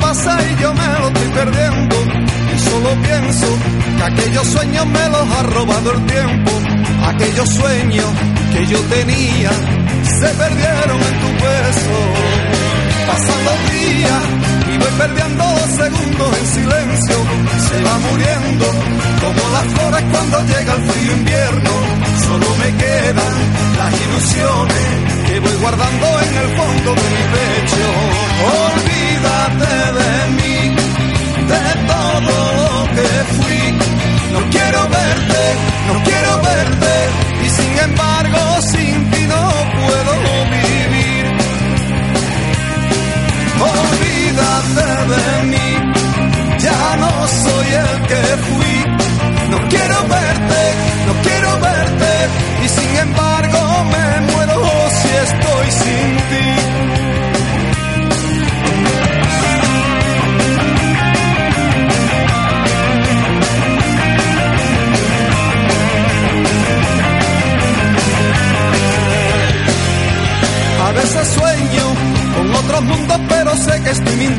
Pasa y yo me lo estoy perdiendo. Y solo pienso que aquellos sueños me los ha robado el tiempo. Aquellos sueños que yo tenía se perdieron en tu beso. Pasan los días y voy perdiendo segundos en silencio. Se va muriendo como las flores cuando llega el frío invierno. Solo me quedan las ilusiones que voy guardando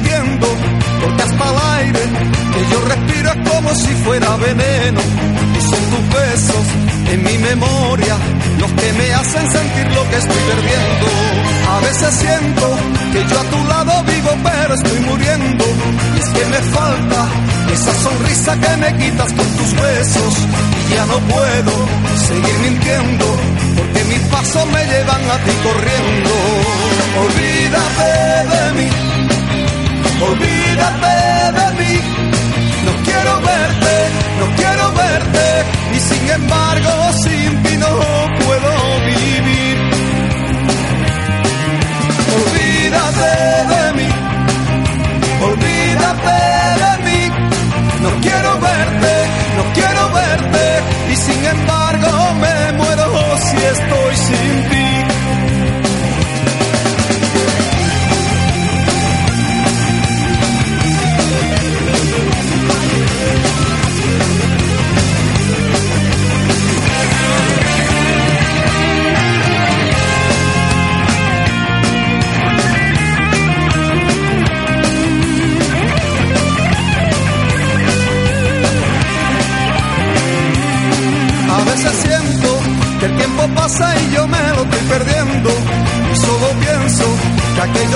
mintiendo. Hasta el aire que yo respiro es como si fuera veneno. Y son tus besos en mi memoria los que me hacen sentir lo que estoy perdiendo. A veces siento que yo a tu lado vivo, pero estoy muriendo. Y es que me falta esa sonrisa que me quitas con tus besos. Y ya no puedo seguir mintiendo porque mis pasos me llevan a ti corriendo. Olvídate de mí, olvídate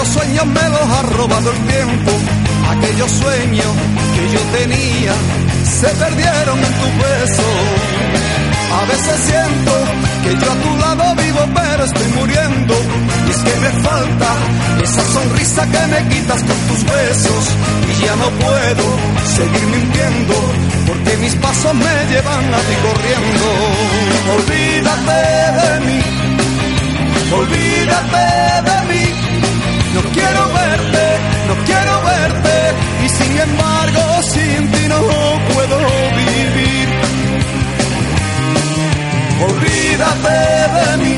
aquellos sueños me los ha robado el tiempo. Aquellos sueños que yo tenía se perdieron en tu beso. A veces siento que yo a tu lado vivo pero estoy muriendo. Y es que me falta esa sonrisa que me quitas con tus besos. Y ya no puedo seguir mintiendo porque mis pasos me llevan a ti corriendo. Olvídate de mí, olvídate Olvídate de mí,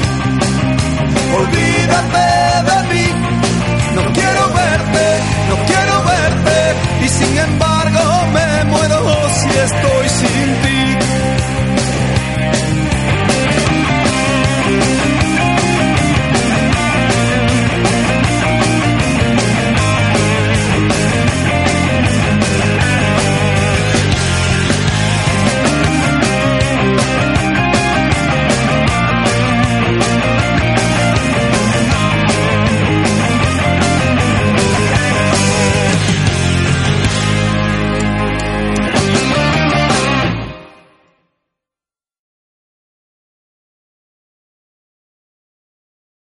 olvídate de mí. No quiero verte, no quiero verte. Y sin embargo me muero si estoy